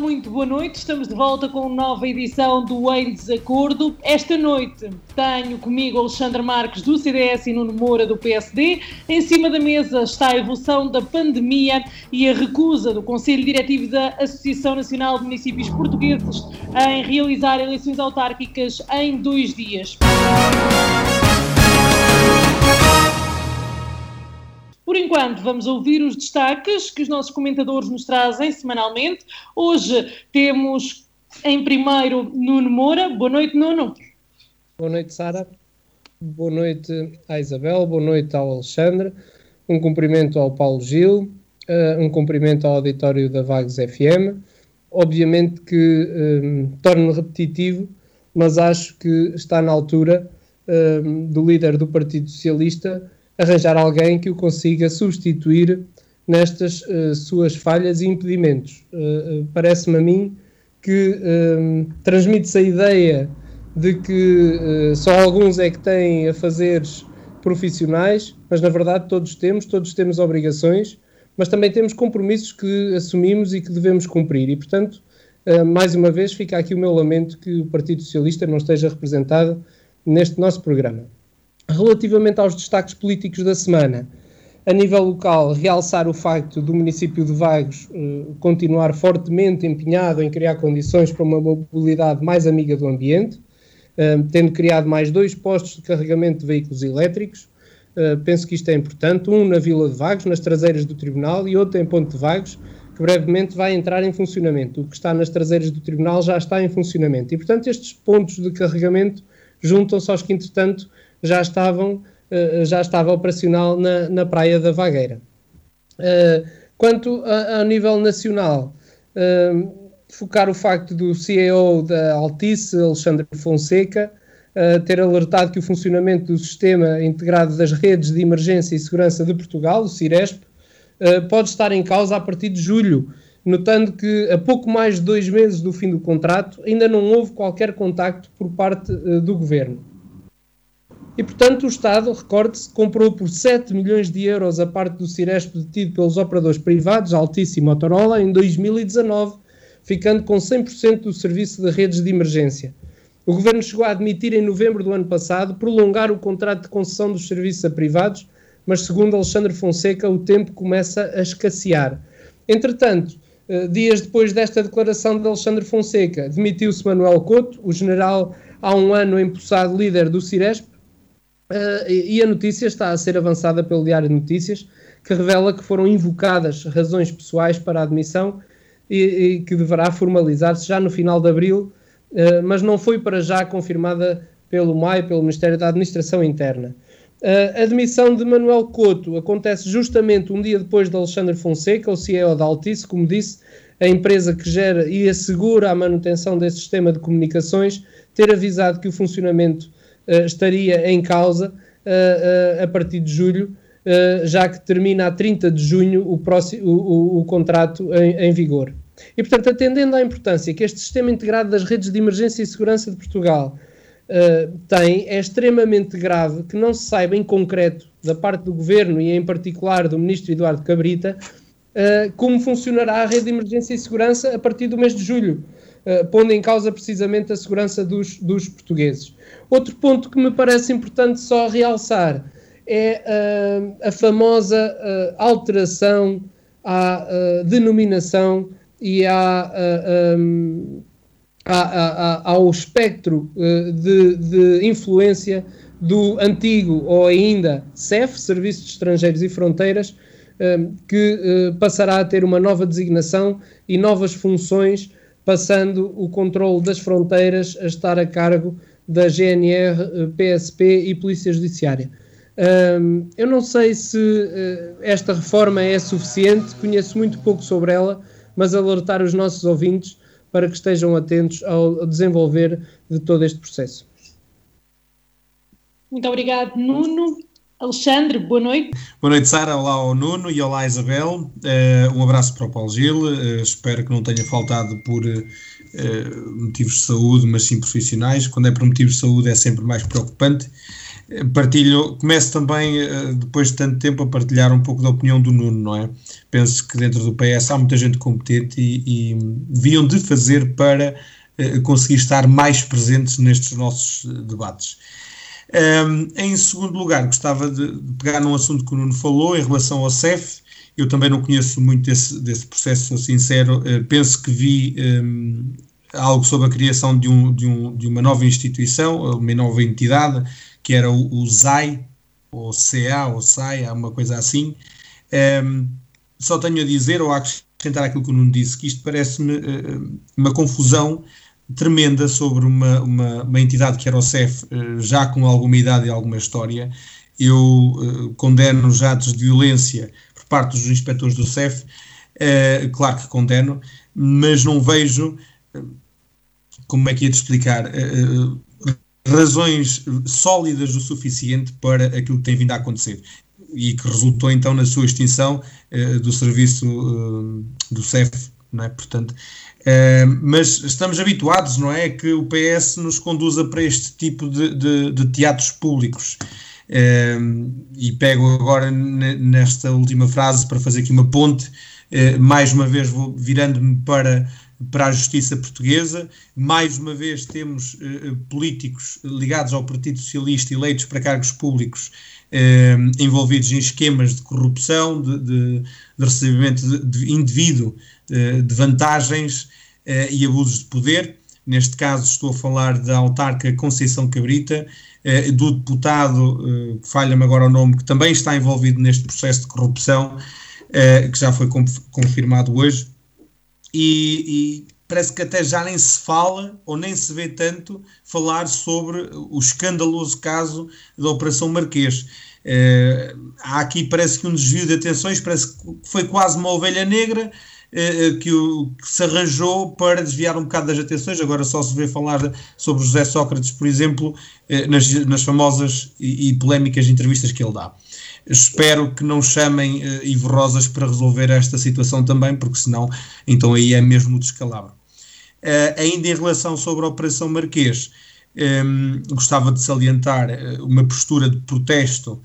Muito boa noite. Estamos de volta com nova edição do Em Desacordo. Esta noite tenho comigo Alexandre Marques do CDS e Nuno Moura do PSD. Em cima da mesa está a evolução da pandemia e a recusa do Conselho Diretivo da Associação Nacional de Municípios Portugueses em realizar eleições autárquicas em dois dias. Por enquanto, vamos ouvir os destaques que os nossos comentadores nos trazem semanalmente. Hoje temos em primeiro Nuno Moura. Boa noite, Nuno. Boa noite, Sara. Boa noite à Isabel. Boa noite ao Alexandre. Um cumprimento ao Paulo Gil. Uh, um cumprimento ao auditório da Vagos FM. Obviamente que um, torno repetitivo, mas acho que está na altura um, do líder do Partido Socialista arranjar alguém que o consiga substituir nestas uh, suas falhas e impedimentos. Uh, Parece-me a mim que transmite-se a ideia de que só alguns é que têm a fazeres profissionais, mas na verdade todos temos, todos temos obrigações, mas também temos compromissos que assumimos e que devemos cumprir. E, portanto, mais uma vez fica aqui o meu lamento que o Partido Socialista não esteja representado neste nosso programa. Relativamente aos destaques políticos da semana, a nível local, realçar o facto do município de Vagos uh, continuar fortemente empenhado em criar condições para uma mobilidade mais amiga do ambiente, uh, tendo criado mais dois postos de carregamento de veículos elétricos. Uh, penso que isto é importante, um na Vila de Vagos, nas traseiras do Tribunal, e outro em Ponte de Vagos, que brevemente vai entrar em funcionamento. O que está nas traseiras do Tribunal já está em funcionamento. E, portanto, estes pontos de carregamento juntam-se aos que, entretanto, já estavam uh, já estava operacional na, na Praia da Vagueira. Uh, quanto ao nível nacional, uh, focar o facto do CEO da Altice, Alexandre Fonseca, ter alertado que o funcionamento do Sistema Integrado das Redes de Emergência e Segurança de Portugal, o CIRESP, pode estar em causa a partir de julho, notando que a pouco mais de dois meses do fim do contrato ainda não houve qualquer contacto por parte do Governo. E, portanto, o Estado, recorde-se, comprou por 7 milhões de euros a parte do Ciresp detido pelos operadores privados, Altice e Motorola, em 2019, ficando com 100% do serviço de redes de emergência. O Governo chegou a admitir em novembro do ano passado prolongar o contrato de concessão dos serviços a privados, mas segundo Alexandre Fonseca, o tempo começa a escassear. Entretanto, eh, dias depois desta declaração de Alexandre Fonseca, demitiu-se Manuel Couto, o general há um ano empossado líder do Ciresp, e a notícia está a ser avançada pelo Diário de Notícias, que revela que foram invocadas razões pessoais para a admissão e, e que deverá formalizar-se já no final de abril, uh, mas não foi para já confirmada pelo MAI, pelo Ministério da Administração Interna. Uh, a admissão de Manuel Couto acontece justamente um dia depois de Alexandre Fonseca, o CEO da Altice, como disse, a empresa que gera e assegura a manutenção desse sistema de comunicações, ter avisado que o funcionamento uh, estaria em causa uh, a partir de julho, já que termina a 30 de junho o, próximo, o, o, o contrato em, em vigor. E, portanto, atendendo à importância que este sistema integrado das redes de emergência e segurança de Portugal uh, tem, é extremamente grave que não se saiba em concreto, da parte do Governo e em particular do Ministro Eduardo Cabrita, uh, como funcionará a rede de emergência e segurança a partir do mês de julho. Uh, pondo em causa precisamente a segurança dos, dos portugueses. Outro ponto que me parece importante só realçar é uh, a famosa uh, alteração à uh, denominação e à, um, à, à, ao espectro de, de, influência do antigo ou ainda CEF, Serviço de Estrangeiros e Fronteiras, que passará a ter uma nova designação e novas funções, passando o controle das fronteiras a estar a cargo da GNR, PSP e Polícia Judiciária. Um, eu não sei se uh, esta reforma é suficiente, conheço muito pouco sobre ela, mas alertar os nossos ouvintes para que estejam atentos ao desenvolver de todo este processo. Muito obrigado, Nuno. Alexandre, boa noite. Boa noite, Sara. Olá ao Nuno e olá, Isabel. Uh, um abraço para o Paulo Gil. Uh, espero que não tenha faltado por uh, motivos de saúde, mas sim profissionais. Quando é por motivos de saúde é sempre mais preocupante. Partilho, começo também, depois de tanto tempo, a partilhar um pouco da opinião do Nuno, não é? Penso que dentro do PS há muita gente competente e, e deviam de fazer para conseguir estar mais presentes nestes nossos debates. Um, em segundo lugar, gostava de, pegar num assunto que o Nuno falou em relação ao CEF. Eu também não conheço muito desse, desse processo, sou sincero. Uh, penso que vi um, algo sobre a criação de, um, de, um, de uma nova instituição, uma nova entidade, que era o, o ZAI, ou CA, ou SAI, uma coisa assim. Um, só tenho a dizer, ou a acrescentar aquilo que o Nuno disse, que isto parece-me uh, uma confusão tremenda sobre uma, uma, uma, entidade que era o CEF, eh, já com alguma idade e alguma história. Eu uh, condeno os atos de violência por parte dos inspectores do CEF, uh, claro que condeno, mas não vejo, como é que ia te explicar, razões sólidas o suficiente para aquilo que tem vindo a acontecer e que resultou então na sua extinção do serviço do CEF, não é? Portanto, Uh, mas estamos habituados, não é? Que o PS nos conduza para este tipo de, de, de teatros públicos. Uh, e pego agora nesta última frase para fazer aqui uma ponte, uh, mais uma vez virando-me para, para a justiça portuguesa, mais uma vez temos políticos ligados ao Partido Socialista eleitos para cargos públicos envolvidos em esquemas de corrupção, de, de, de recebimento de, de indevido de vantagens uh, e abusos de poder. Neste caso, estou a falar da autarca Conceição Cabrita, uh, do deputado, falha-me agora o nome, que também está envolvido neste processo de corrupção, que já foi confirmado hoje. E, e, parece que até já nem se fala ou nem se vê tanto falar sobre o escandaloso caso da Operação Marquês. Uh, há aqui parece que um desvio de atenções, parece que foi quase uma ovelha negra, eh, eh, que, o, que se arranjou para desviar um bocado das atenções. Agora só se vê falar sobre José Sócrates, por exemplo, eh, nas, nas famosas e, e polémicas entrevistas que ele dá. Espero que não chamem Ivo Rosas para resolver esta situação também, porque senão, então aí é mesmo descalabro. Ainda em relação sobre a Operação Marquês, um, gostava de salientar uma postura de protesto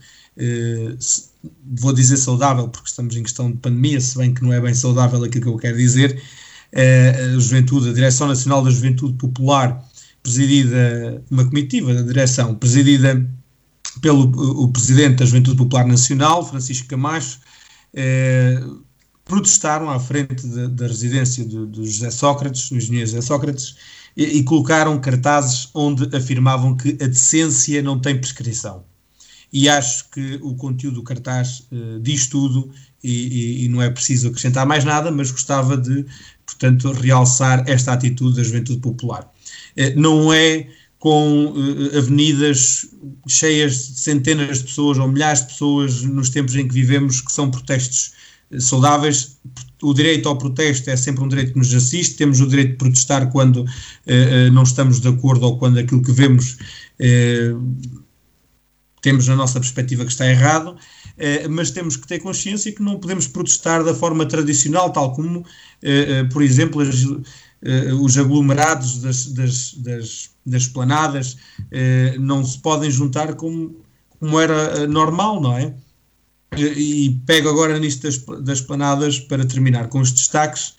vou dizer saudável, porque estamos em questão de pandemia, se bem que não é bem saudável aquilo que eu quero dizer, eh, a Juventude, a Direção Nacional da Juventude Popular, presidida, uma comitiva da direção, presidida pelo o Presidente da Juventude Popular Nacional, Francisco Camacho, eh, protestaram à frente de, da residência do, do, José Sócrates, do engenheiro José Sócrates, e, e colocaram cartazes onde afirmavam que a decência não tem prescrição e acho que o conteúdo do cartaz uh, diz tudo e, e, e, não é preciso acrescentar mais nada, mas gostava de, portanto, realçar esta atitude da juventude popular. Uh, não é com uh, avenidas cheias de centenas de pessoas ou milhares de pessoas nos tempos em que vivemos que são protestos saudáveis. O direito ao protesto é sempre um direito que nos assiste, temos o direito de protestar quando não estamos de acordo ou quando aquilo que vemos temos na nossa perspectiva que está errado, eh, mas temos que ter consciência que não podemos protestar da forma tradicional, tal como, eh, eh, por exemplo, as, os aglomerados das, das, das, das esplanadas não se podem juntar como, como era normal, não é? E, pego agora nisto das, das planadas para terminar com os destaques,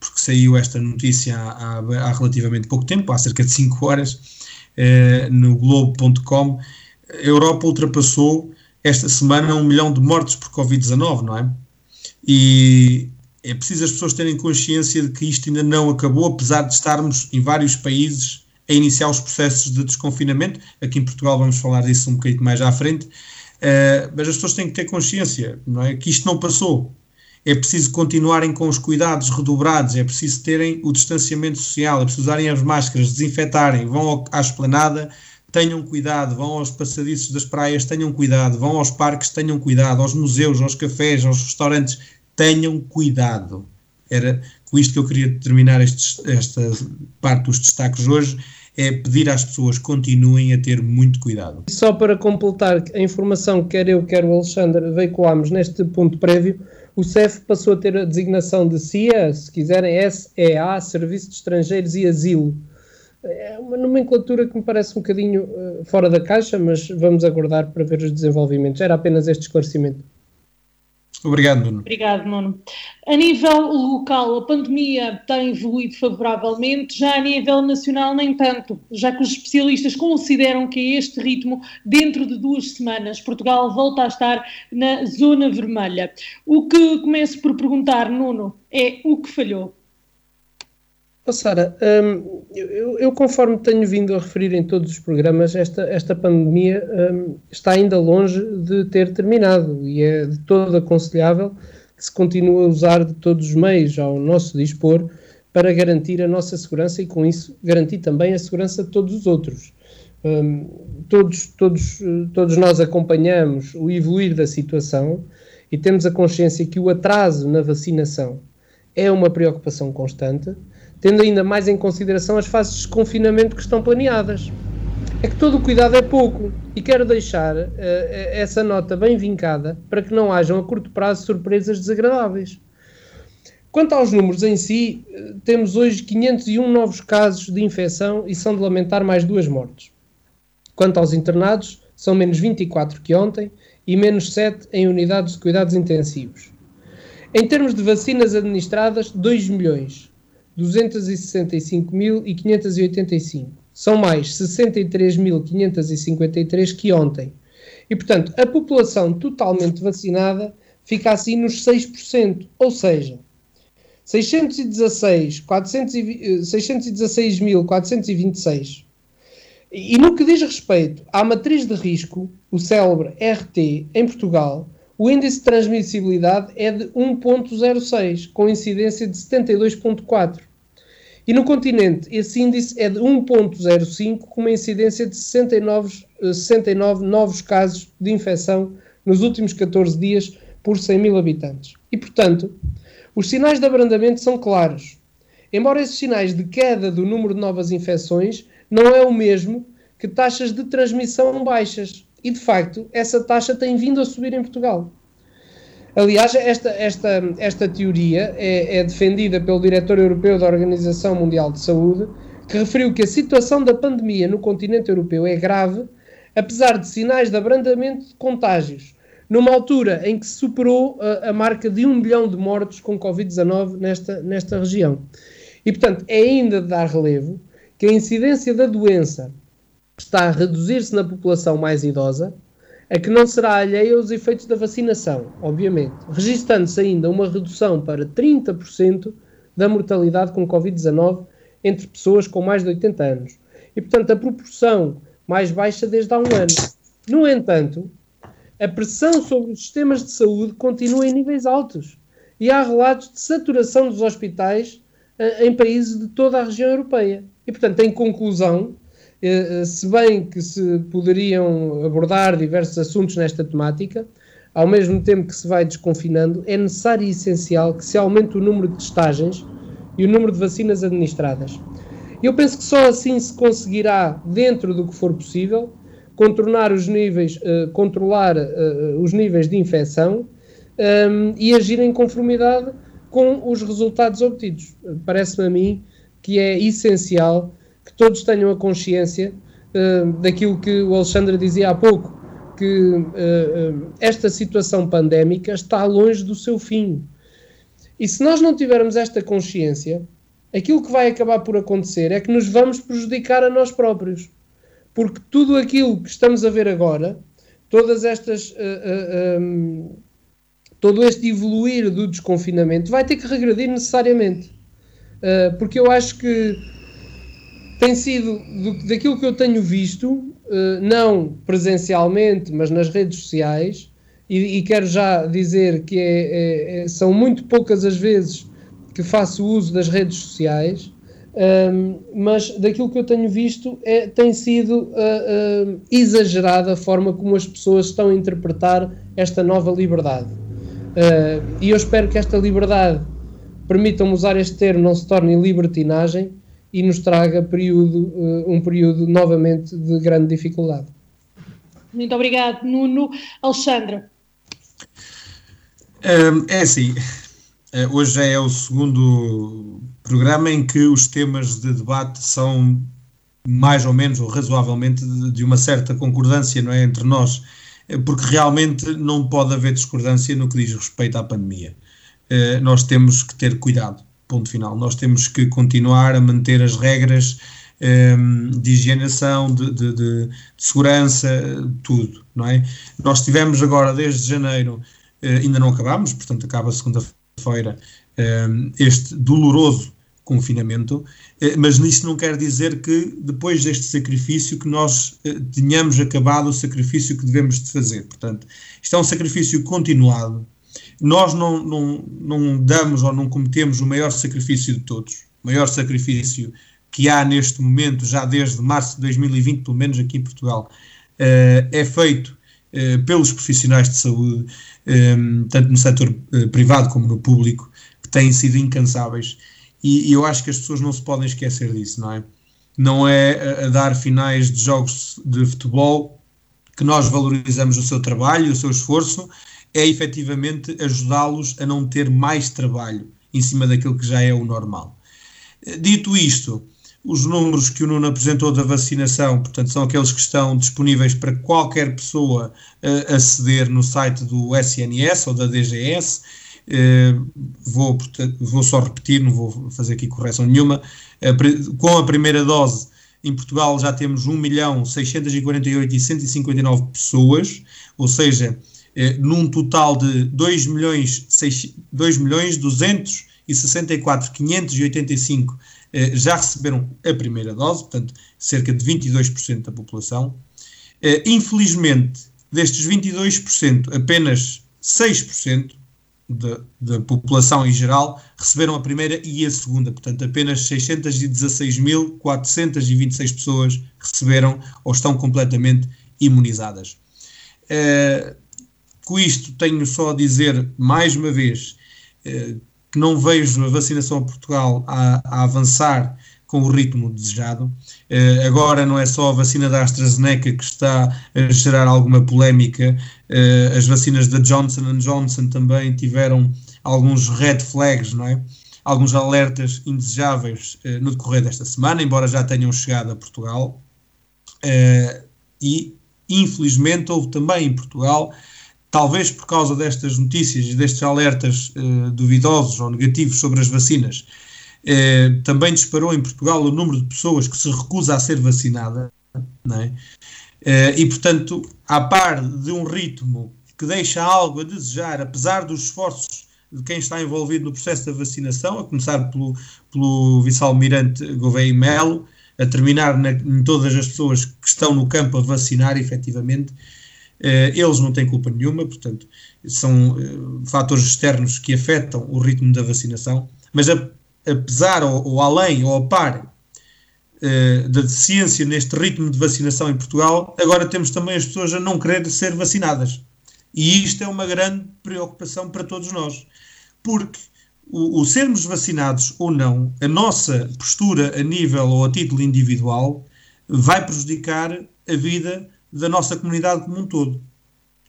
porque saiu esta notícia há, há, relativamente pouco tempo, há cerca de 5 horas, no Globo.com, a Europa ultrapassou esta semana um milhão de mortes por Covid-19, não é? E é preciso as pessoas terem consciência de que isto ainda não acabou, apesar de estarmos em vários países a iniciar os processos de desconfinamento. Aqui em Portugal vamos falar disso um bocadinho mais à frente. Uh, mas as pessoas têm que ter consciência, não é? Que isto não passou é preciso continuarem com os cuidados redobrados, é preciso terem o distanciamento social, é preciso usarem as máscaras, desinfetarem, vão à esplanada, tenham cuidado, vão aos passadiços das praias, tenham cuidado, vão aos parques, tenham cuidado, aos museus, aos cafés, aos restaurantes, tenham cuidado. era com isto que eu queria terminar estes, esta parte dos destaques hoje, é pedir às pessoas continuem a ter muito cuidado. Só para completar a informação que quer eu, quer o Alexandre veiculámos neste ponto prévio, o CEF passou a ter a designação de CIA, se quiserem, SEA, Serviço de Estrangeiros e Asilo. É uma nomenclatura que me parece um bocadinho uh, fora da caixa, mas vamos aguardar para ver os desenvolvimentos. Era apenas este esclarecimento. Obrigado, Nuno. Obrigado, Nuno. A nível local, a pandemia tem evoluído favoravelmente, já a nível nacional, nem tanto, já que os especialistas consideram que a este ritmo, dentro de duas semanas, Portugal volta a estar na zona vermelha. O que começo por perguntar, Nuno, é o que falhou? Oh, Sara, um, eu, eu, conforme tenho vindo a referir em todos os programas, esta, esta pandemia um, está ainda longe de ter terminado e é de todo aconselhável que se continue a usar de todos os meios ao nosso dispor para garantir a nossa segurança e, com isso, garantir também a segurança de todos os outros. Um, todos, todos, todos nós acompanhamos o evoluir da situação e temos a consciência que o atraso na vacinação é uma preocupação constante tendo ainda mais em consideração as fases de desconfinamento que estão planeadas. É que todo o cuidado é pouco e quero deixar uh, essa nota bem vincada para que não hajam a curto prazo surpresas desagradáveis. Quanto aos números em si, uh, temos hoje 501 novos casos de infecção e são de lamentar mais duas mortes. Quanto aos internados, são menos 24 que ontem e menos 7 em unidades de cuidados intensivos. Em termos de vacinas administradas, 2 milhões, 265.585. São mais 63.553 que ontem. E, portanto, a população totalmente vacinada fica assim nos 6%, ou seja, 616.426. E no que diz respeito à matriz de risco, o célebre RT, em Portugal, o índice de transmissibilidade é de 1.06, com incidência de 72.4. E no continente, esse índice é de 1,05, com uma incidência de 69, 69 eh, novos casos de infecção nos últimos 14 dias por 100 mil habitantes. E, portanto, os sinais de abrandamento são claros. Embora esses sinais de queda do número de novas infecções não é o mesmo que taxas de transmissão baixas. E, de facto, essa taxa tem vindo a subir em Portugal. Aliás, esta, esta, esta teoria é, é defendida pelo diretor europeu da Organização Mundial de Saúde, que referiu que a situação da pandemia no continente europeu é grave, apesar de sinais de abrandamento de contágios, numa altura em que se superou a, a marca de um milhão de mortos com Covid-19 nesta, nesta região. E, portanto, é ainda de dar relevo que a incidência da doença está a reduzir-se na população mais idosa, a que não será alheia aos efeitos da vacinação, obviamente, registando-se ainda uma redução para 30% da mortalidade com Covid-19 entre pessoas com mais de 80 anos. E, portanto, a proporção mais baixa desde há um ano. No entanto, a pressão sobre os sistemas de saúde continua em níveis altos e há relatos de saturação dos hospitais uh, em países de toda a região europeia. E, portanto, em conclusão, eh, eh, se bem que se poderiam abordar diversos assuntos nesta temática, ao mesmo tempo que se vai desconfinando, é necessário e essencial que se aumente o número de testagens e o número de vacinas administradas. Eu penso que só assim se conseguirá, dentro do que for possível, contornar os níveis, uh, controlar uh, os níveis de infecção um, ehm, e agir em conformidade com os resultados obtidos. Parece-me a mim que é essencial todos tenham a consciência uh, daquilo que o Alexandre dizia há pouco, que uh, uh, esta situação pandémica está longe do seu fim. E se nós não tivermos esta consciência, aquilo que vai acabar por acontecer é que nos vamos prejudicar a nós próprios. Porque tudo aquilo que estamos a ver agora, todas estas. Um, todo este evoluir do desconfinamento vai ter que regredir necessariamente. porque eu acho que tem sido, do, daquilo que eu tenho visto, uh, não presencialmente, mas nas redes sociais, e, e quero já dizer que é, é, é, são muito poucas as vezes que faço uso das redes sociais, um, ehm, mas daquilo que eu tenho visto é, tem sido uh, uh, exagerada a forma como as pessoas estão a interpretar esta nova liberdade. Uh, e eu espero que esta liberdade permitam-me usar este termo, não se torne libertinagem e nos traga período, um período novamente de grande dificuldade. Muito obrigado, Nuno. Alexandre. É assim, hoje já é o segundo programa em que os temas de debate são mais ou menos, ou razoavelmente, de, uma certa concordância não é, entre nós, porque realmente não pode haver discordância no que diz respeito à pandemia. Nós temos que ter cuidado, ponto final. Nós temos que continuar a manter as regras ehm, de higienização, de, de, de, segurança, tudo, não é? Nós tivemos agora, desde janeiro, uh, ainda não acabámos, portanto acaba segunda-feira, ehm, este doloroso confinamento, eh, mas isso não quer dizer que depois deste sacrifício que nós eh, tenhamos acabado o sacrifício que devemos de fazer. Portanto, isto é um sacrifício continuado. Nós não, não, não damos ou não cometemos o maior sacrifício de todos. O maior sacrifício que há neste momento, já desde março de 2020, pelo menos aqui em Portugal, eh, é feito pelos profissionais de saúde, tanto no setor privado como no público, que têm sido incansáveis e, eu acho que as pessoas não se podem esquecer disso, não é? Não é a dar finais de jogos de futebol que nós valorizamos o seu trabalho, o seu esforço, é efetivamente ajudá-los a não ter mais trabalho em cima daquilo que já é o normal. Dito isto, os números que o Nuno apresentou da vacinação, portanto, são aqueles que estão disponíveis para qualquer pessoa uh, aceder no site do SNS ou da DGS eh, vou, vou só repetir, não vou fazer aqui correção nenhuma. com a primeira dose, em Portugal já temos 1 milhão 648 e 159 pessoas, ou seja, eh, num total de 2 milhões, 6, 2 milhões 264 585 eh, já receberam a primeira dose, portanto, cerca de 22% da população. infelizmente, destes 22%, apenas 6% da, da, população em geral receberam a primeira e a segunda, portanto, apenas 616.426 pessoas receberam ou estão completamente imunizadas. Uh, com isto, tenho só a dizer mais uma vez uh, que não vejo a vacinação a Portugal a, a avançar com o ritmo desejado. Uh, agora não é só a vacina da AstraZeneca que está a gerar alguma polémica, uh, as vacinas da Johnson Johnson também tiveram alguns red flags, não é? Alguns alertas indesejáveis no decorrer desta semana, embora já tenham chegado a Portugal. e, infelizmente, houve também em Portugal talvez por causa destas notícias e destes alertas duvidosos ou negativos sobre as vacinas, eh, também disparou em Portugal o número de pessoas que se recusa a ser vacinada, é? Eh, e portanto, a par de um ritmo que deixa algo a desejar, apesar dos esforços de quem está envolvido no processo da vacinação, a começar pelo, pelo vice-almirante Gouveia Melo, a terminar na, em todas as pessoas que estão no campo a vacinar, efetivamente, eh, eles não têm culpa nenhuma, portanto, são eh, fatores externos que afetam o ritmo da vacinação, mas apesar ou, ou além ou a par uh, da ciência neste ritmo de vacinação em Portugal, agora temos também as pessoas a não querer ser vacinadas. E isto é uma grande preocupação para todos nós, porque o, o sermos vacinados ou não, a nossa postura a nível ou a título individual vai prejudicar a vida da nossa comunidade como um todo.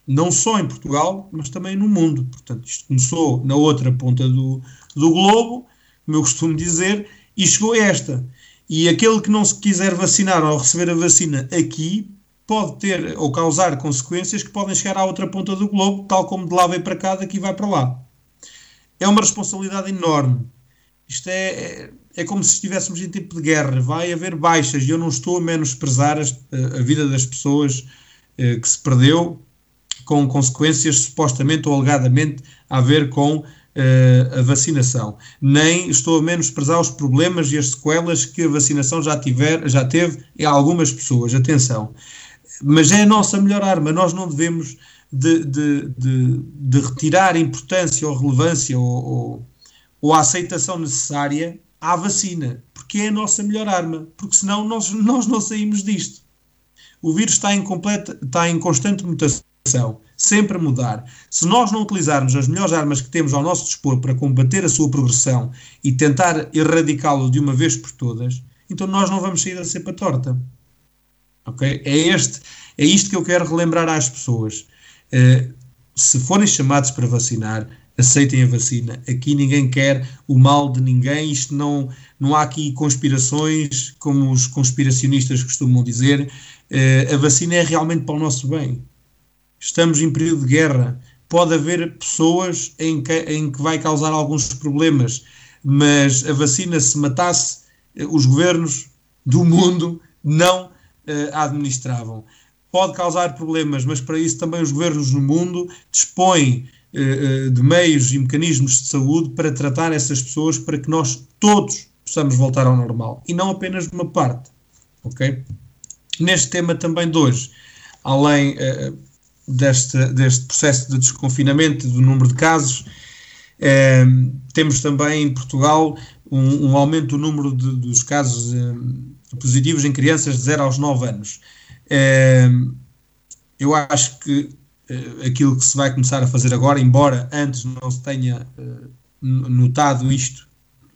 Não só em Portugal, mas também no mundo. Portanto, isto começou na outra ponta do, do globo como eu costumo dizer, e chegou esta. E aquele que não se quiser vacinar ou receber a vacina aqui pode ter ou causar consequências que podem chegar à outra ponta do globo, tal como de lá vem para cá, daqui vai para lá. É uma responsabilidade enorme. Isto é, é, como se estivéssemos em tempo de guerra. Vai haver baixas e eu não estou a menosprezar a, vida das pessoas eh, que se perdeu com consequências supostamente ou alegadamente a ver com uh, a vacinação. Nem estou a menosprezar os problemas e as sequelas que a vacinação já, tiver, já teve em algumas pessoas. Atenção. Mas é a nossa melhor arma. Nós não devemos de, de, de, de retirar importância ou relevância ou, ou, ou a aceitação necessária à vacina, porque é a nossa melhor arma, porque senão nós, nós não saímos disto. O vírus está em, completa, está em constante mutação. sempre a mudar. Se nós não utilizarmos as melhores armas que temos ao nosso dispor para combater a sua progressão e tentar erradicá-lo de uma vez por todas, então nós não vamos sair da cepa torta. Ok? É, este, é isto que eu quero relembrar às pessoas. Uh, se forem chamados para vacinar, aceitem a vacina. Aqui ninguém quer o mal de ninguém. Isto não, não há aqui conspirações, como os conspiracionistas costumam dizer. Uh, a vacina é realmente para o nosso bem. Estamos em período de guerra. Pode haver pessoas em que, em que vai causar alguns problemas, mas a vacina, se matasse, eh, os governos do mundo não uh, a administravam. Pode causar problemas, mas para isso também os governos no mundo dispõem de meios e mecanismos de saúde para tratar essas pessoas para que nós todos possamos voltar ao normal e não apenas uma parte. Ok? Neste tema também de hoje, além uh, deste, deste processo de desconfinamento, do número de casos, uh, temos também em Portugal um, um aumento do número de, dos casos uh, positivos em crianças de 0 aos 9 anos. eu acho que aquilo que se vai começar a fazer agora, embora antes não se tenha notado isto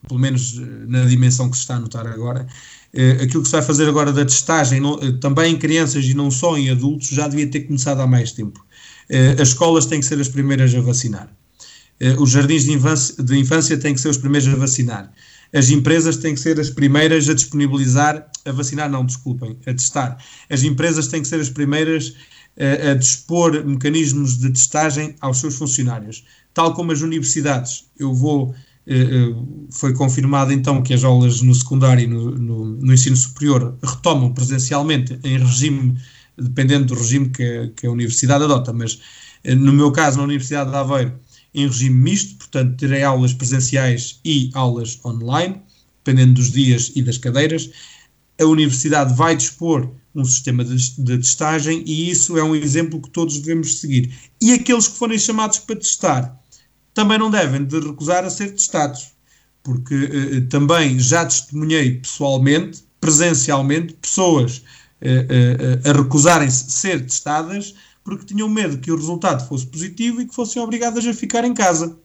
pelo menos eh, na dimensão que se está a notar agora. Eh, aquilo que se vai fazer agora da testagem, eh, também em crianças e não só em adultos, já devia ter começado há mais tempo. As escolas têm que ser as primeiras a vacinar. Os jardins de infância, de infância têm que ser os primeiros a vacinar. As empresas têm que ser as primeiras a disponibilizar, a vacinar, não, desculpem, a testar. As empresas têm que ser as primeiras a, dispor mecanismos de testagem aos seus funcionários. Tal como as universidades. Eu vou eh, eh, foi confirmado então que as aulas no secundário e no, no, no, ensino superior retomam presencialmente em regime, dependendo do regime que, que a universidade adota, mas eh, no meu caso, na Universidade de Aveiro, em regime misto, portanto, terei aulas presenciais e aulas online, dependendo dos dias e das cadeiras. A universidade vai dispor um sistema de, de testagem e isso é um exemplo que todos devemos seguir. E aqueles que forem chamados para testar, também não devem de recusar a ser testados, porque eh, eh, também já testemunhei pessoalmente, presencialmente, pessoas eh, eh, a recusarem-se ser testadas porque tinham medo que o resultado fosse positivo e que fossem obrigadas a ficar em casa.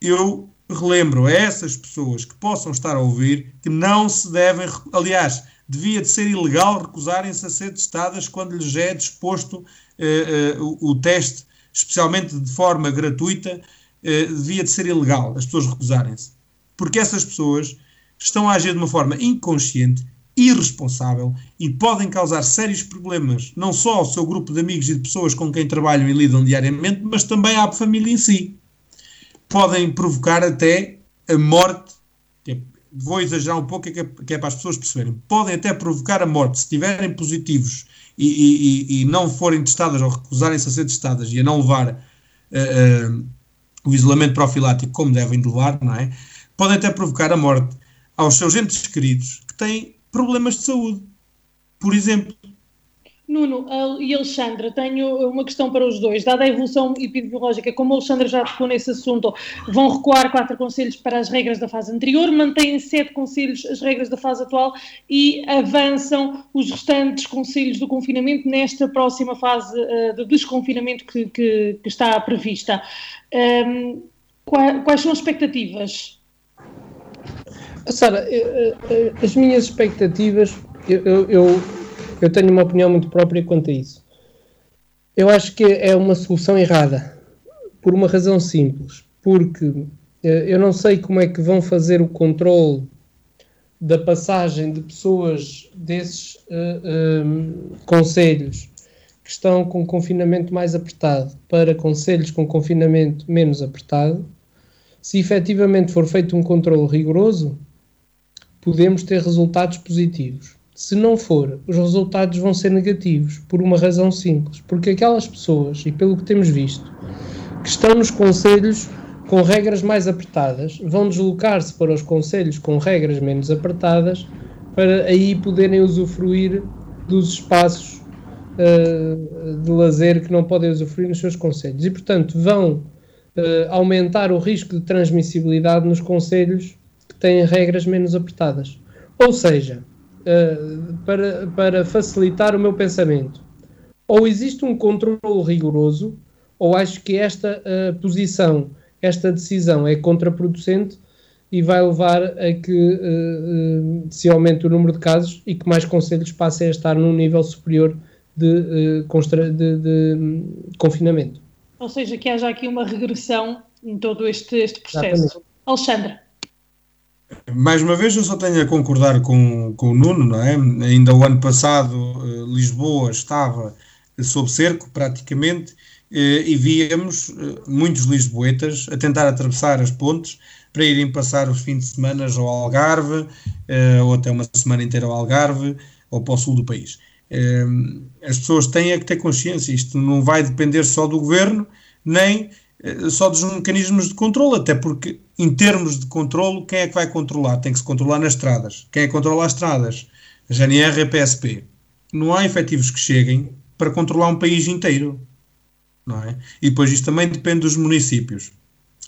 Eu relembro a essas pessoas que possam estar a ouvir que não se devem, aliás, devia de ser ilegal recusarem-se a ser testadas quando lhes é disposto eh, eh, o, o, teste, especialmente de forma gratuita, eh, devia de ser ilegal as pessoas recusarem-se. Porque essas pessoas estão a agir de uma forma inconsciente, irresponsável e podem causar sérios problemas, não só ao seu grupo de amigos e de pessoas com quem trabalham e lidam diariamente, mas também à família em si. Podem provocar até a morte. É, vou exagerar um pouco, que é, que é para as pessoas perceberem. Podem até provocar a morte se estiverem positivos e, e, e não forem testadas ou recusarem-se a ser testadas e a não levar. Uh, uh, o isolamento profilático como devem de levar, não é? Podem até provocar a morte aos seus entes queridos que têm problemas de saúde. Por exemplo. Nuno e Alexandra, tenho uma questão para os dois. Dada a evolução epidemiológica, como a Alexandra já tocou nesse assunto, vão recuar quatro conselhos para as regras da fase anterior, mantêm sete conselhos as regras da fase atual e avançam os restantes conselhos do confinamento nesta próxima fase uh, de desconfinamento que, que, que está prevista. Um, quais são as expectativas? Sara, eh, eh, as minhas expectativas, eu, eu, eu, tenho uma opinião muito própria quanto a isso. Eu acho que é uma solução errada, por uma razão simples, porque eh, eu não sei como é que vão fazer o controle da passagem de pessoas desses uh, conselhos que estão com confinamento mais apertado para conselhos com confinamento menos apertado, se efetivamente for feito um controle rigoroso, podemos ter resultados positivos. Se não for, os resultados vão ser negativos, por uma razão simples, porque aquelas pessoas, e pelo que temos visto, que estão nos conselhos com regras mais apertadas, vão deslocar-se para os conselhos com regras menos apertadas, para aí poderem usufruir dos espaços uh, de lazer que não podem usufruir nos seus conselhos. E, portanto, vão uh, aumentar o risco de transmissibilidade nos conselhos que têm regras menos apertadas. Ou seja, uh, para, para facilitar o meu pensamento, Ou existe um controle rigoroso, ou acho que esta uh, posição, esta decisão é contraproducente e vai levar a que uh, se aumente o número de casos e que mais conselhos passem a estar num nível superior de, de, de hum, confinamento. Ou seja, que haja aqui uma regressão em todo este, este processo. Exatamente. Alexandra. Mais uma vez, eu só tenho a concordar com, com o Nuno, não é? Ainda o ano passado, Lisboa estava sob cerco, praticamente, e víamos muitos lisboetas a tentar atravessar as pontes para irem passar os fins de semana ao Algarve, ou até uma semana inteira ao Algarve, ou para o sul do país. As pessoas têm é que ter consciência, isto não vai depender só do governo, nem só dos mecanismos de controle, até porque, em termos de controle, quem é que vai controlar? Tem que se controlar nas estradas. Quem é que controla as estradas? A GNR e a PSP. Não há efetivos que cheguem para controlar um país inteiro. Não é? E depois isto também depende dos municípios.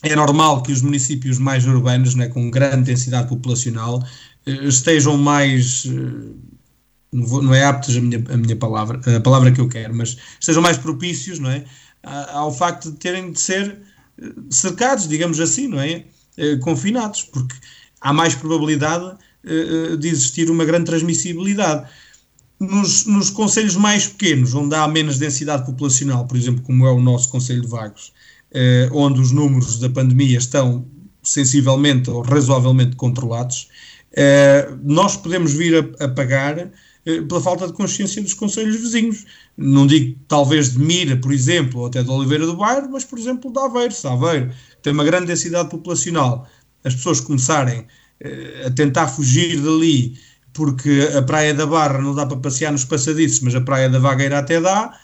É normal que os municípios mais urbanos, né, com grande densidade populacional, eh, estejam mais. Eh, não, é aptos a minha, a minha palavra, a palavra que eu quero, mas estejam mais propícios não é, ao facto de terem de ser eh, cercados, digamos assim, não é? Confinados, porque há mais probabilidade de existir uma grande transmissibilidade nos, nos conselhos mais pequenos, onde há menos densidade populacional, por exemplo, como é o nosso Conselho de Vagos, eh, onde os números da pandemia estão sensivelmente ou razoavelmente controlados, eh, nós podemos vir a, a pagar eh, pela falta de consciência dos conselhos vizinhos. Não digo talvez de Mira, por exemplo, ou até de Oliveira do Bairro, mas, por exemplo, de Aveiro. Se Aveiro tem uma grande densidade populacional, as pessoas começarem eh, a tentar fugir dali porque a Praia da Barra não dá para passear nos passadiços, mas a Praia da Vagueira até dá,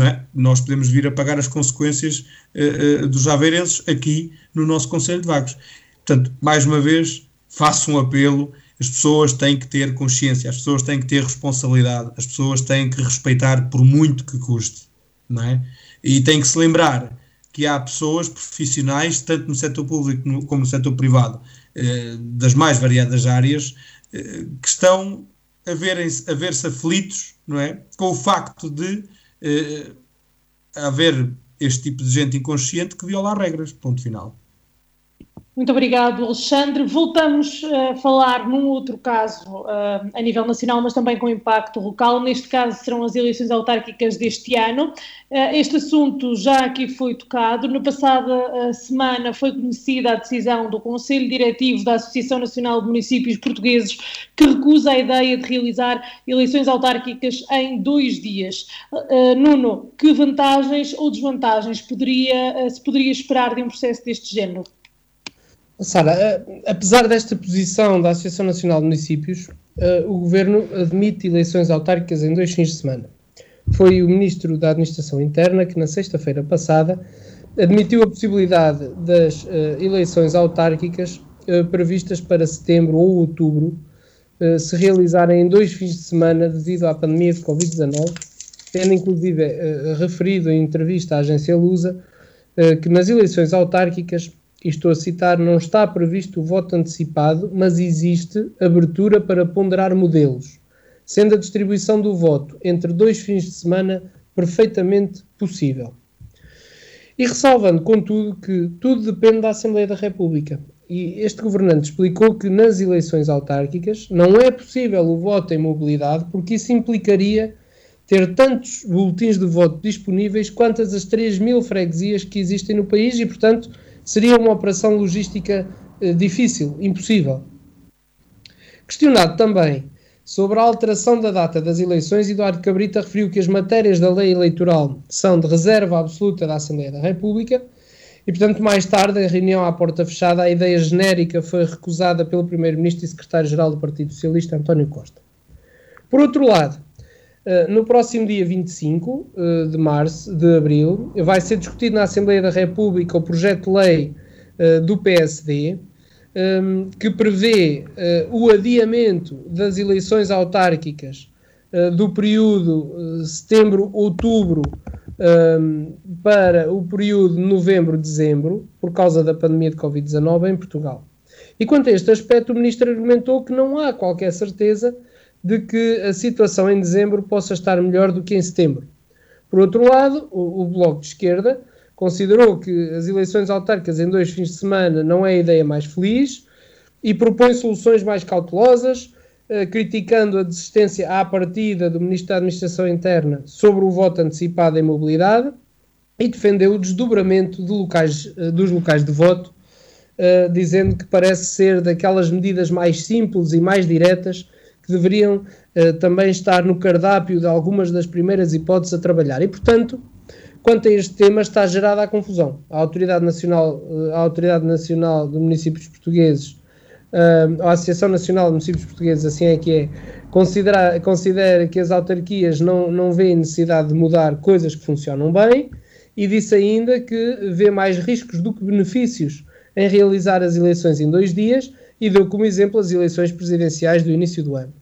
é? nós podemos vir a pagar as consequências uh, uh, dos aveirenses aqui no nosso Conselho de Vagos. Portanto, mais uma vez, faço um apelo, as pessoas têm que ter consciência, as pessoas têm que ter responsabilidade, as pessoas têm que respeitar por muito que custe, é? E têm que se lembrar que há pessoas profissionais, tanto no setor público como no setor privado, uh, das mais variadas áreas, que estão a verem-se a ver-se aflitos, não é? Com o facto de eh, haver este tipo de gente inconsciente que viola as regras, ponto final. Muito obrigado, Alexandre. Voltamos a falar num outro caso uh, a nível nacional, mas também com impacto local. Neste caso serão as eleições autárquicas deste ano. Uh, este assunto já aqui foi tocado. Na passada semana foi conhecida a decisão do Conselho Diretivo da Associação Nacional de Municípios Portugueses que recusa a ideia de realizar eleições autárquicas em dois dias. Nuno, que vantagens ou desvantagens poderia, se poderia esperar de um processo deste género? Sara, apesar desta posição da Associação Nacional de Municípios, uh, o Governo admite eleições autárquicas em dois fins de semana. Foi o Ministro da Administração Interna que, na sexta-feira passada, admitiu a possibilidade das uh, eleições autárquicas previstas para setembro ou outubro se realizarem em dois fins de semana devido à pandemia de Covid-19, tendo inclusive referido em entrevista à agência Lusa que nas eleições autárquicas e estou a citar, não está previsto o voto antecipado, mas existe abertura para ponderar modelos, sendo a distribuição do voto entre dois fins de semana perfeitamente possível. E ressalvando, contudo, que tudo depende da Assembleia da República. E este governante explicou que nas eleições autárquicas não é possível o voto em mobilidade, porque isso implicaria ter tantos boletins de voto disponíveis quantas as 3 mil freguesias que existem no país e, portanto, seria uma operação logística eh, difícil, impossível. Questionado também sobre a alteração da data das eleições, Eduardo Cabrita referiu que as matérias da lei eleitoral são de reserva absoluta da Assembleia da República e, portanto, mais tarde, em reunião à porta fechada, a ideia genérica foi recusada pelo Primeiro-Ministro e Secretário-Geral do Partido Socialista, António Costa. Por outro lado, Uh, no próximo dia 25 uh, eh, de março, de abril, vai ser discutido na Assembleia da República o projeto de lei uh, do PSD, um, ehm, que prevê o adiamento das eleições autárquicas do período setembro-outubro um, ehm, para o período novembro-dezembro, por causa da pandemia de Covid-19 em Portugal. E quanto a este aspecto, o Ministro argumentou que não há qualquer certeza de que a situação em dezembro possa estar melhor do que em setembro. Por outro lado, o, o Bloco de Esquerda considerou que as eleições autárquicas em dois fins de semana não é a ideia mais feliz e propõe soluções mais cautelosas, eh, criticando a desistência à partida do Ministro da Administração Interna sobre o voto antecipado em mobilidade e defendeu o desdobramento de locais, eh, dos locais de voto, uh, dizendo que parece ser daquelas medidas mais simples e mais diretas que deveriam uh, também estar no cardápio de algumas das primeiras hipóteses a trabalhar. E, portanto, quanto a este tema, está gerada a confusão. A Autoridade Nacional, a Autoridade Nacional de Municípios Portugueses, a Associação Nacional de Municípios Portugueses, assim é que é, considera, considera que as autarquias não, não veem necessidade de mudar coisas que funcionam bem e disse ainda que vê mais riscos do que benefícios em realizar as eleições em dois dias e deu como exemplo as eleições presidenciais do início do ano.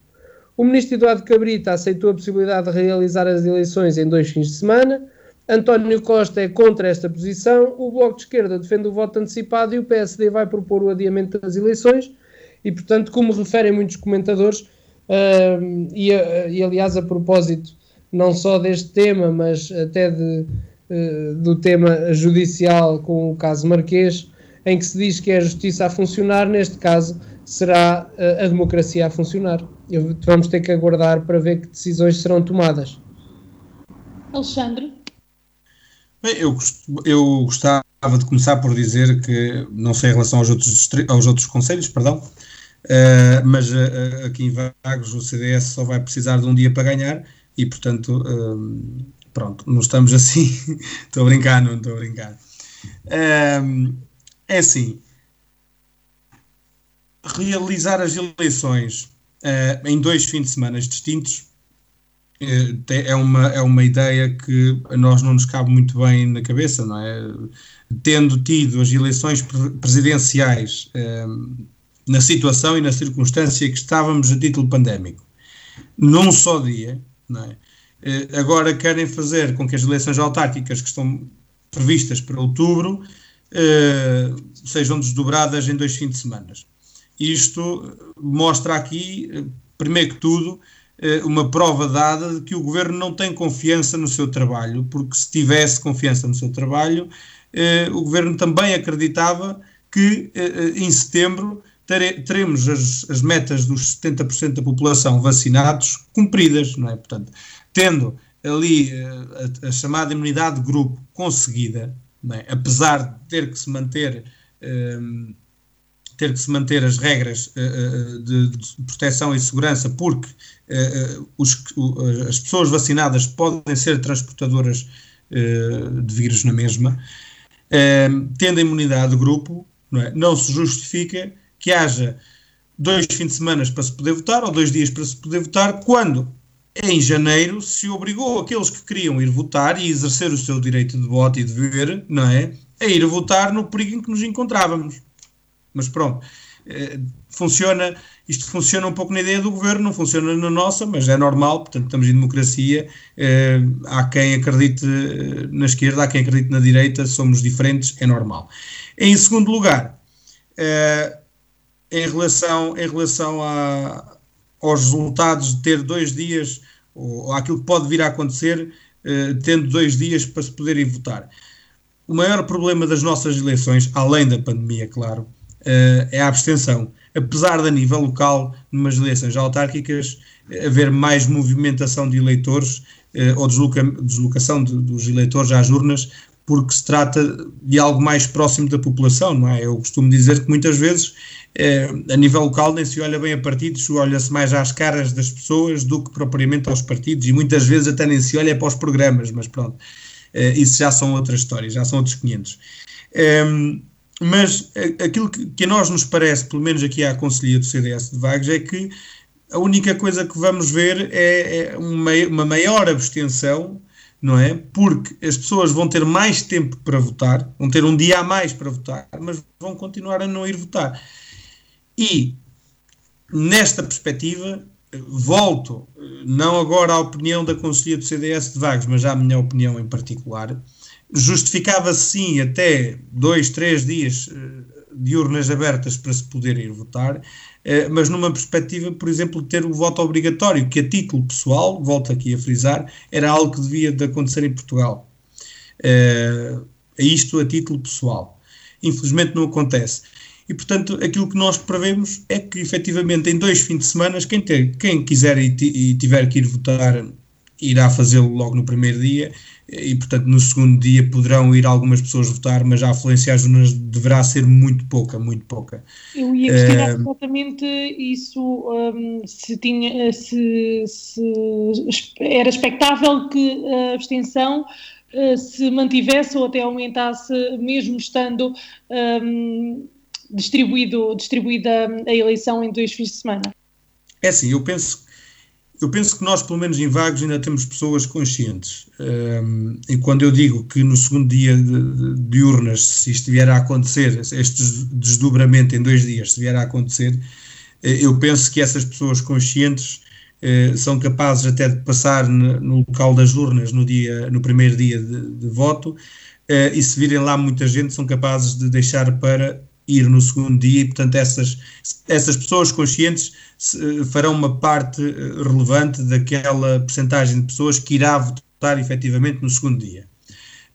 O ministro Eduardo Cabrita aceitou a possibilidade de realizar as eleições em dois fins de semana. António Costa é contra esta posição. O Bloco de Esquerda defende o voto antecipado e o PSD vai propor o adiamento das eleições. E, portanto, como referem muitos comentadores, uh, e, e aliás, a propósito não só deste tema, mas até de, uh, do tema judicial com o caso Marquês, em que se diz que é a justiça a funcionar, neste caso será a, a democracia a funcionar. Vamos ter que aguardar para ver que decisões serão tomadas. Alexandre? Bem, eu, eu gostava de começar por dizer que, não sei em relação aos outros, aos outros conselhos, perdão, uh, mas uh, aqui em Vagos o CDS só vai precisar de um dia para ganhar e, portanto, uh, pronto, não estamos assim. estou a brincar, não estou a brincar. É assim, realizar as eleições uh, em dois fins de semana distintos uh, é, uma, é uma ideia que a nós não nos cabe muito bem na cabeça, não é? Tendo tido as eleições presidenciais uh, na situação e na circunstância que estávamos a título pandémico, num só dia, não é? agora querem fazer com que as eleições autárquicas que estão previstas para outubro sejam desdobradas em dois fins de semana. Isto mostra aqui, eh, primeiro que tudo, uma prova dada de que o governo não tem confiança no seu trabalho, porque se tivesse confiança no seu trabalho, o governo também acreditava que em setembro teremos as, as, metas dos 70% da população vacinados cumpridas, não é? Portanto, tendo ali a, a chamada imunidade de grupo conseguida, apesar de ter que se manter um, ehm, ter que se manter as regras uh, de, de, proteção e segurança, porque uh, os, uh, as pessoas vacinadas podem ser transportadoras de vírus na mesma, ehm, tendo a imunidade de grupo, não, é? não se justifica que haja dois fins de semana para se poder votar ou dois dias para se poder votar, quando em janeiro se obrigou aqueles que queriam ir votar e exercer o seu direito de voto e de ver, não é? A ir votar no perigo em que nos encontrávamos. Mas pronto, eh, funciona, isto funciona um pouco na ideia do governo, não funciona na nossa, mas é normal, portanto estamos em democracia, eh, há quem acredite eh, na esquerda, há quem acredite na direita, somos diferentes, é normal. Em segundo lugar, em relação, em relação aos resultados de ter dois dias, ou, àquilo que pode vir a acontecer, eh, tendo dois dias para se poderem votar. O maior problema das nossas eleições, além da pandemia, claro, eh, é a abstenção. Apesar de, a nível local, numas eleições autárquicas, haver mais movimentação de eleitores eh, ou desloca, deslocação de, dos eleitores às urnas, porque se trata de algo mais próximo da população, não é? Eu costumo dizer que muitas vezes, eh, a nível local, nem se olha bem a partidos, olha-se mais às caras das pessoas do que propriamente aos partidos, e muitas vezes até nem se olha para os programas, mas pronto, eh, isso já são outras histórias, já são outros 500. Eh, mas aquilo que, a nós nos parece, pelo menos aqui à Conselhia do CDS de Vagos, é que a única coisa que vamos ver é, é uma maior abstenção não é? Porque as pessoas vão ter mais tempo para votar, vão ter um dia a mais para votar, mas vão continuar a não ir votar. E nesta perspectiva, volto, não agora à opinião da Conselhia do CDS de Vagos, mas à minha opinião em particular, justificava sim até dois, três dias eh, de urnas abertas para se poder ir votar, mas numa perspectiva, por exemplo, de ter o voto obrigatório, que a título pessoal, volto aqui a frisar, era algo que devia de acontecer em Portugal. isto a título pessoal. Infelizmente não acontece. E, portanto, aquilo que nós prevemos é que, efetivamente, em dois fins de semana, quem, ter, quem quiser e, e tiver que ir votar irá fazê-lo logo no primeiro dia e, portanto, no segundo dia poderão ir algumas pessoas votar, mas a afluência às urnas deverá ser muito pouca, muito pouca. Eu ia questionar uh, exatamente isso, um, se, tinha, se, se, era expectável que a abstenção uh, se mantivesse ou até aumentasse, mesmo estando um, distribuído, distribuída a eleição em dois fins de semana? É assim, eu penso, eu penso que nós, pelo menos em Vagos, ainda temos pessoas conscientes. Um, e quando eu digo que no segundo dia de, de, urnas, se isto vier a acontecer, este desdobramento em dois dias, se vier a acontecer, eh, eu penso que essas pessoas conscientes eh, são capazes até de passar no, local das urnas no, dia, no primeiro dia de, de voto, eh, e se virem lá muita gente, são capazes de deixar para ir no segundo dia e, portanto, essas, essas pessoas conscientes farão uma parte eh, relevante daquela percentagem de pessoas que irá votar efetivamente no segundo dia.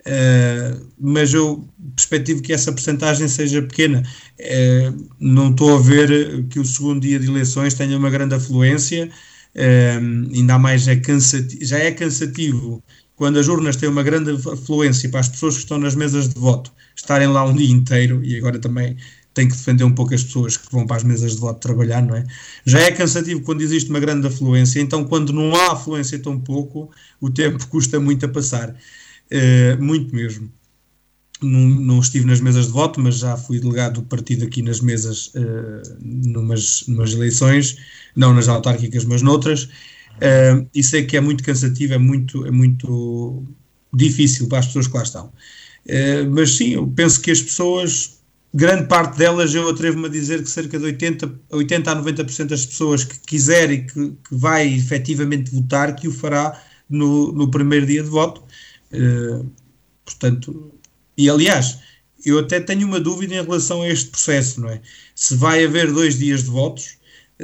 Uh, mas eu perspectivo que essa percentagem seja pequena. Uh, não estou a ver que o segundo dia de eleições tenha uma grande afluência, uh, ainda mais é cansativo, já é cansativo quando as urnas têm uma grande afluência para as pessoas que estão nas mesas de voto estarem lá um dia inteiro e agora também tem que defender um pouco as pessoas que vão para as mesas de voto trabalhar, não é? Já é cansativo quando existe uma grande afluência, então quando não há afluência tão pouco, o tempo custa muito a passar, uh, muito mesmo. Não, não, estive nas mesas de voto, mas já fui delegado do partido aqui nas mesas, uh, numas, numas eleições, não nas autárquicas, mas noutras, uh, e sei que é muito cansativo, é muito, é muito difícil para as pessoas que lá estão. Eh, mas sim, eu penso que as pessoas, grande parte delas, eu atrevo-me a dizer que cerca de 80, 80 a 90% das pessoas que quiser e que, que vai efetivamente votar, que o fará no, no primeiro dia de voto. Uh, portanto, e aliás, eu até tenho uma dúvida em relação a este processo, não é? Se vai haver dois dias de votos,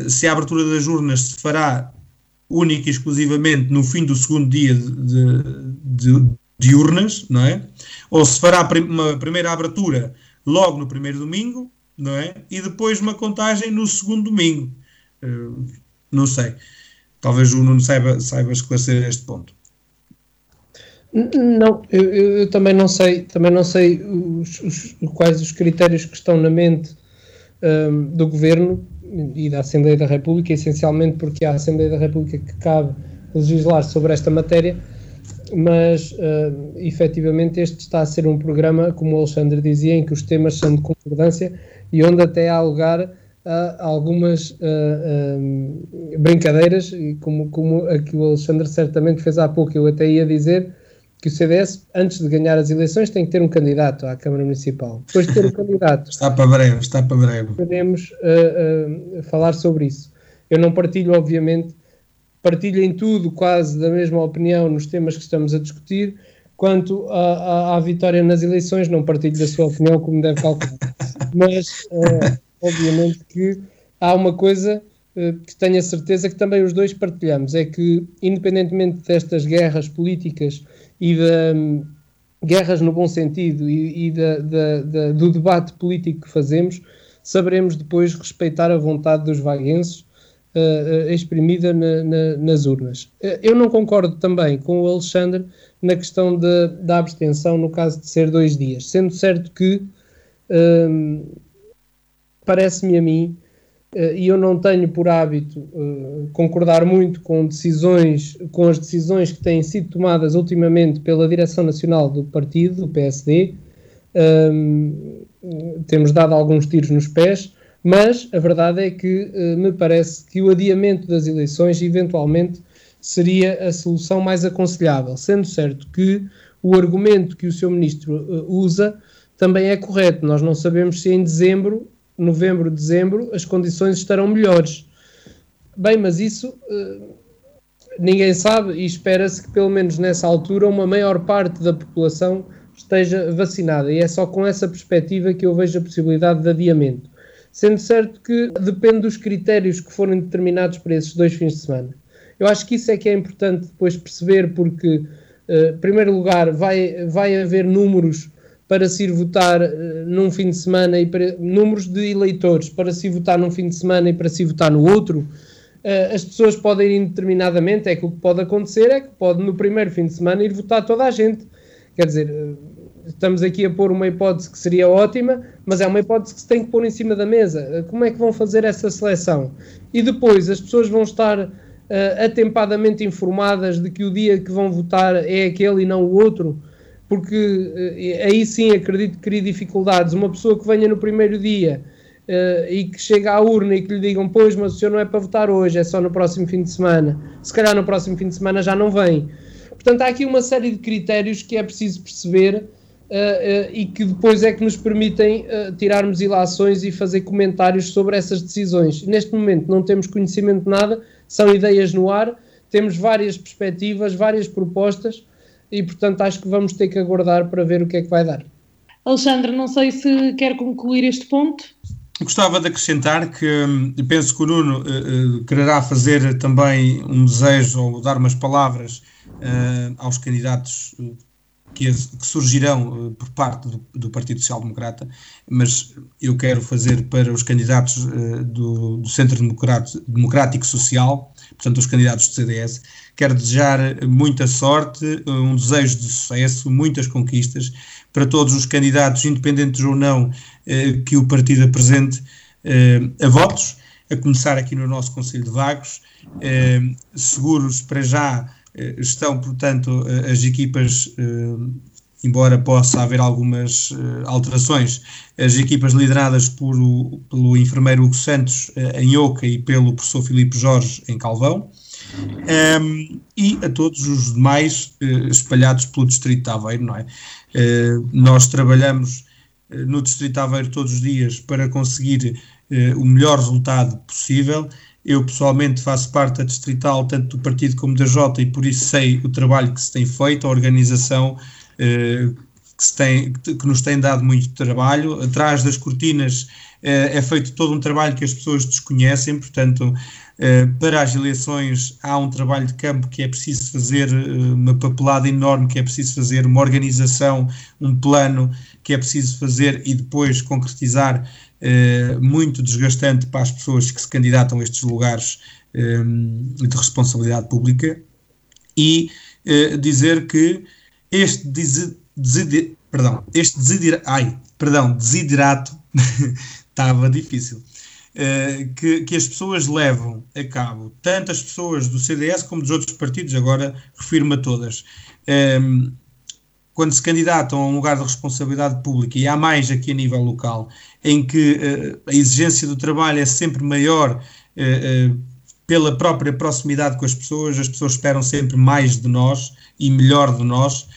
se a abertura das urnas se fará única e exclusivamente no fim do segundo dia de, de, de urnas, não é? Ou se fará uma primeira abertura logo no primeiro domingo, não é? E depois uma contagem no segundo domingo. Uh, não sei. Talvez o Nuno saiba, saiba esclarecer este ponto. Não, eu, eu, também não sei, também não sei os, os, quais os critérios que estão na mente um, do Governo e da Assembleia da República, essencialmente porque é a Assembleia da República que cabe legislar sobre esta matéria, mas uh, efetivamente este está a ser um programa, como o Alexandre dizia, em que os temas são de concordância e onde até há lugar a algumas uh, uh, brincadeiras, e como, como a que o Alexandre certamente fez há pouco, eu até ia dizer que o CDS, antes de ganhar as eleições, tem que ter um candidato à Câmara Municipal. Depois de ter um candidato. está para breve, está para breve. Podemos uh, falar sobre isso. Eu não partilho, obviamente, partilhem tudo quase da mesma opinião nos temas que estamos a discutir, quanto à, vitória nas eleições, não partilho da sua opinião, como deve calcular. Mas, é, obviamente, que há uma coisa que tenho a certeza que também os dois partilhamos: é que, independentemente destas guerras políticas e de um, guerras no bom sentido e, e do debate político que fazemos, saberemos depois respeitar a vontade dos vaguenses uh, exprimida na, na, nas urnas. Uh, eu não concordo também com o Alexandre na questão de, da abstenção no caso de ser dois dias, sendo certo que uh, parece-me a mim, e eu não tenho por hábito concordar muito com decisões, com as decisões que têm sido tomadas ultimamente pela direção nacional do partido, do PSD, temos dado alguns tiros nos pés, mas a verdade é que uh, me parece que o adiamento das eleições eventualmente seria a solução mais aconselhável, sendo certo que o argumento que o seu ministro uh, usa também é correto. Nós não sabemos se em dezembro, novembro, dezembro, as condições estarão melhores. Bem, mas isso uh, ninguém sabe e espera-se que pelo menos nessa altura uma maior parte da população esteja vacinada. E é só com essa perspectiva que eu vejo a possibilidade de adiamento. Sendo certo que depende dos critérios que forem determinados para esses dois fins de semana. Eu acho que isso é que é importante depois perceber, porque, uh, em primeiro lugar, vai, vai haver números para se ir votar uh, num fim de semana e para, números de eleitores para se votar num fim de semana e para se votar no outro. Uh, as pessoas podem ir indeterminadamente, é que o que pode acontecer é que pode no primeiro fim de semana ir votar toda a gente. Quer dizer, estamos aqui a pôr uma hipótese que seria ótima, mas é uma hipótese que se tem que pôr em cima da mesa. Como é que vão fazer essa seleção? E depois as pessoas vão estar uh, atempadamente informadas de que o dia que vão votar é aquele e não o outro, porque uh, aí sim acredito que cria dificuldades. Uma pessoa que venha no primeiro dia uh, e que chega à urna e que lhe digam, pois, mas o senhor não é para votar hoje, é só no próximo fim de semana. Se calhar no próximo fim de semana já não vem. Portanto, há aqui uma série de critérios que é preciso perceber Uh, uh, e que depois é que nos permitem tirarmos ilações e fazer comentários sobre essas decisões. Neste momento não temos conhecimento de nada, são ideias no ar, temos várias perspectivas, várias propostas e, portanto, acho que vamos ter que aguardar para ver o que é que vai dar. Alexandre, não sei se quer concluir este ponto. Gostava de acrescentar que hum, penso que o Nuno quererá fazer também um desejo ou dar umas palavras aos candidatos que, que surgirão uh, por parte do, do, Partido Social Democrata, mas eu quero fazer para os candidatos uh, do, do, Centro Democrático, Democrático Social, portanto, os candidatos do CDS, quero desejar muita sorte, um desejo de sucesso, muitas conquistas para todos os candidatos, independentes ou não, que o partido apresente a votos, a começar aqui no nosso Conselho de Vagos, seguros para já eh, estão, portanto, eh, as equipas, eh, embora possa haver algumas alterações, as equipas lideradas por o, pelo enfermeiro Hugo Santos em Oca e pelo professor Filipe Jorge em Calvão. Um, ehm, e a todos os demais espalhados pelo Distrito de Aveiro, não é? Nós trabalhamos no Distrito de Aveiro todos os dias para conseguir o melhor resultado possível eu pessoalmente faço parte da distrital tanto do partido como da Jota e por isso sei o trabalho que se tem feito, a organização eh, que, tem, que nos tem dado muito trabalho. Atrás das cortinas eh, é feito todo um trabalho que as pessoas desconhecem, portanto, eh, para as eleições há um trabalho de campo que é preciso fazer, eh, uma papelada enorme que é preciso fazer, uma organização, um plano que é preciso fazer e depois concretizar muito desgastante para as pessoas que se candidatam a estes lugares eh, de responsabilidade pública e eh, dizer que este, perdão, este ai, perdão, desiderato estava difícil. Uh, que, que, as pessoas levam a cabo, tanto as pessoas do CDS como dos outros partidos, agora refiro-me a todas, um, quando se candidatam a um lugar de responsabilidade pública, e há mais aqui a nível local, em que uh, a exigência do trabalho é sempre maior uh, uh, pela própria proximidade com as pessoas, as pessoas esperam sempre mais de nós e melhor de nós,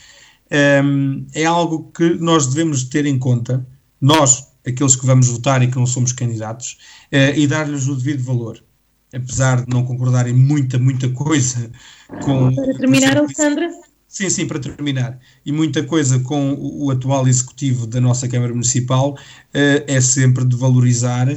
um, é algo que nós devemos ter em conta, nós, aqueles que vamos votar e que não somos candidatos, e dar-lhes o devido valor apesar de não concordarem muita, muita coisa com. Para terminar, Alexandra? Sim, sim, para terminar. E muita coisa com o, atual executivo da nossa Câmara Municipal uh, é sempre de valorizar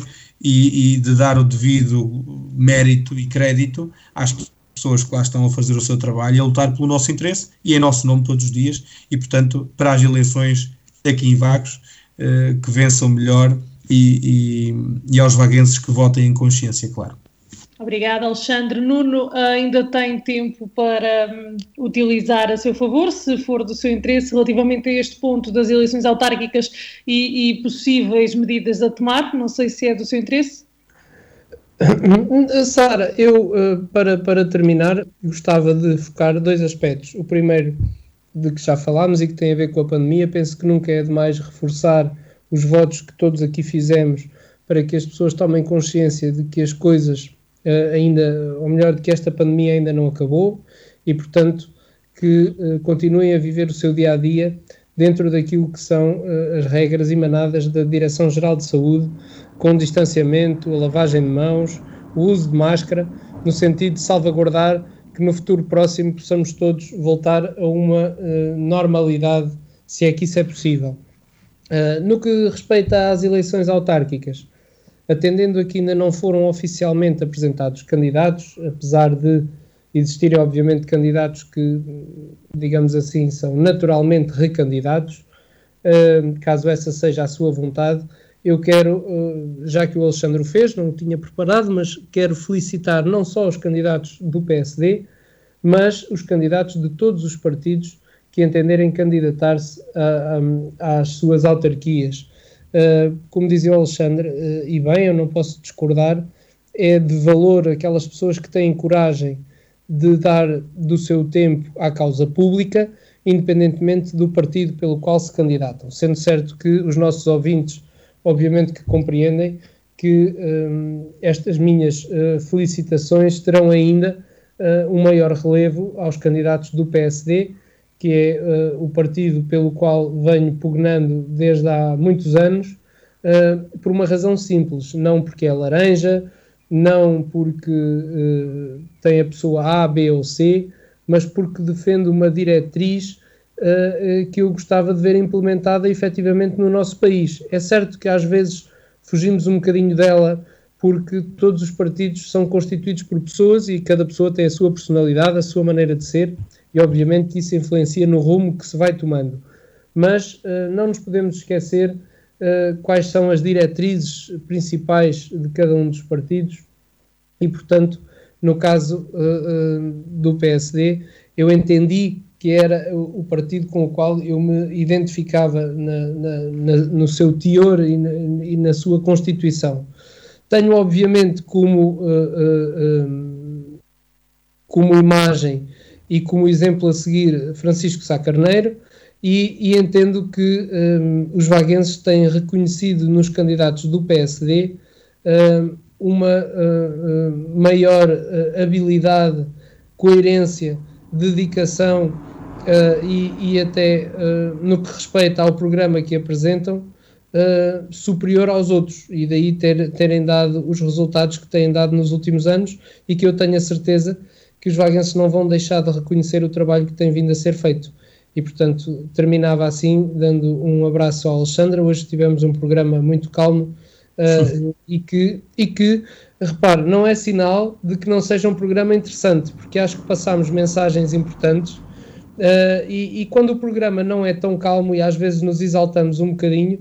e, e, de dar o devido mérito e crédito às pessoas que lá estão a fazer o seu trabalho e a lutar pelo nosso interesse e em nosso nome todos os dias. E, portanto, para as eleições aqui em Vagos, uh, que vençam melhor e, e, e aos vaguenses que votem em consciência, claro. Obrigada, Alexandre. Nuno ainda tem tempo para um, utilizar a seu favor, se for do seu interesse, relativamente a este ponto das eleições autárquicas e, e possíveis medidas a tomar. Não sei se é do seu interesse. Sara, eu, eh, para, para terminar, gostava de focar dois aspectos. O primeiro, de que já falámos e que tem a ver com a pandemia, penso que nunca é demais reforçar os votos que todos aqui fizemos para que as pessoas tomem consciência de que as coisas ainda, ou melhor, de que esta pandemia ainda não acabou e, portanto, que uh, continuem a viver o seu dia a dia dentro daquilo que são uh, as regras emanadas da Direção-Geral de Saúde, com distanciamento, a lavagem de mãos, o uso de máscara, no sentido de salvaguardar que no futuro próximo possamos todos voltar a uma normalidade se é que isso é possível. Uh, no que respeita às eleições autárquicas, atendendo a que ainda não foram oficialmente apresentados candidatos, apesar de existirem, obviamente, candidatos que, digamos assim, são naturalmente recandidatos, uh, caso essa seja a sua vontade, eu quero, uh, já que o Alexandre o fez, não o tinha preparado, mas quero felicitar não só os candidatos do PSD, mas os candidatos de todos os partidos que entenderem candidatar-se às suas autarquias. Uh, como dizia o Alexandre, uh, e bem, eu não posso discordar, é de valor aquelas pessoas que têm coragem de dar do seu tempo à causa pública, independentemente do partido pelo qual se candidatam. Sendo certo que os nossos ouvintes, obviamente que compreendem que um, estas minhas uh, felicitações terão ainda um maior relevo aos candidatos do PSD, que é uh, o partido pelo qual venho pugnando desde há muitos anos, uh, por uma razão simples, não porque é laranja, não porque uh, tem a pessoa A, B ou C, mas porque defende uma diretriz que eu gostava de ver implementada efetivamente no nosso país. É certo que às vezes fugimos um bocadinho dela porque todos os partidos são constituídos por pessoas e cada pessoa tem a sua personalidade, a sua maneira de ser e obviamente isso influencia no rumo que se vai tomando. Mas uh, não nos podemos esquecer uh, quais são as diretrizes principais de cada um dos partidos e, portanto, no caso uh, do PSD, eu entendi que era o, partido com o qual eu me identificava na, na, no seu teor e na, e na, sua constituição. Tenho, obviamente, como, como imagem e como exemplo a seguir Francisco Sá Carneiro, e, e entendo que um, os vaguenses têm reconhecido nos candidatos do PSD um, uma uh, maior uh, habilidade, coerência, dedicação uh, e, e, até no que respeita ao programa que apresentam, superior aos outros. E daí ter, terem dado os resultados que têm dado nos últimos anos e que eu tenho a certeza que os vaguenses não vão deixar de reconhecer o trabalho que tem vindo a ser feito. E, portanto, terminava assim, dando um abraço ao Alexandre. Hoje tivemos um programa muito calmo uh, e, que, e que, repare, não é sinal de que não seja um programa interessante, porque acho que passámos mensagens importantes. Uh, e, e, quando o programa não é tão calmo e às vezes nos exaltamos um bocadinho,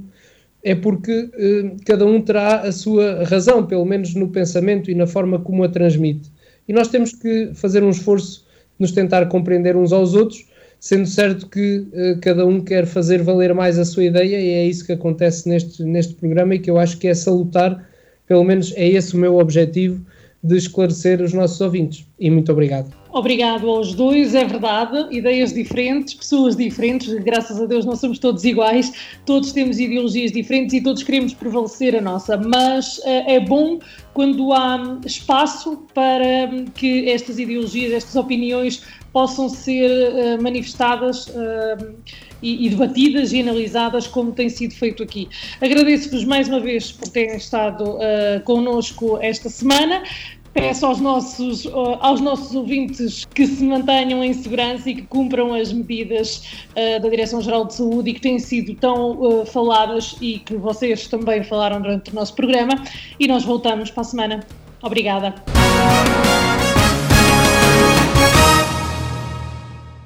é porque uh, cada um terá a sua razão, pelo menos no pensamento e na forma como a transmite e nós temos que fazer um esforço de nos tentar compreender uns aos outros, sendo certo que uh, cada um quer fazer valer mais a sua ideia e é isso que acontece neste, neste programa e que eu acho que é salutar, pelo menos é esse o meu objetivo de esclarecer os nossos ouvintes. E muito obrigado. Obrigado aos dois, é verdade, ideias diferentes, pessoas diferentes, graças a Deus não somos todos iguais, todos temos ideologias diferentes e todos queremos prevalecer a nossa, mas é, é bom quando há espaço para que estas ideologias, estas opiniões possam ser uh, manifestadas uh, e, e, debatidas e analisadas como tem sido feito aqui. Agradeço-vos mais uma vez por terem estado uh, connosco esta semana. Peço aos nossos, aos nossos ouvintes que se mantenham em segurança e que cumpram as medidas uh, da Direção-Geral de Saúde e que têm sido tão uh, faladas e que vocês também falaram durante o nosso programa. E nós voltamos para a semana. Obrigada.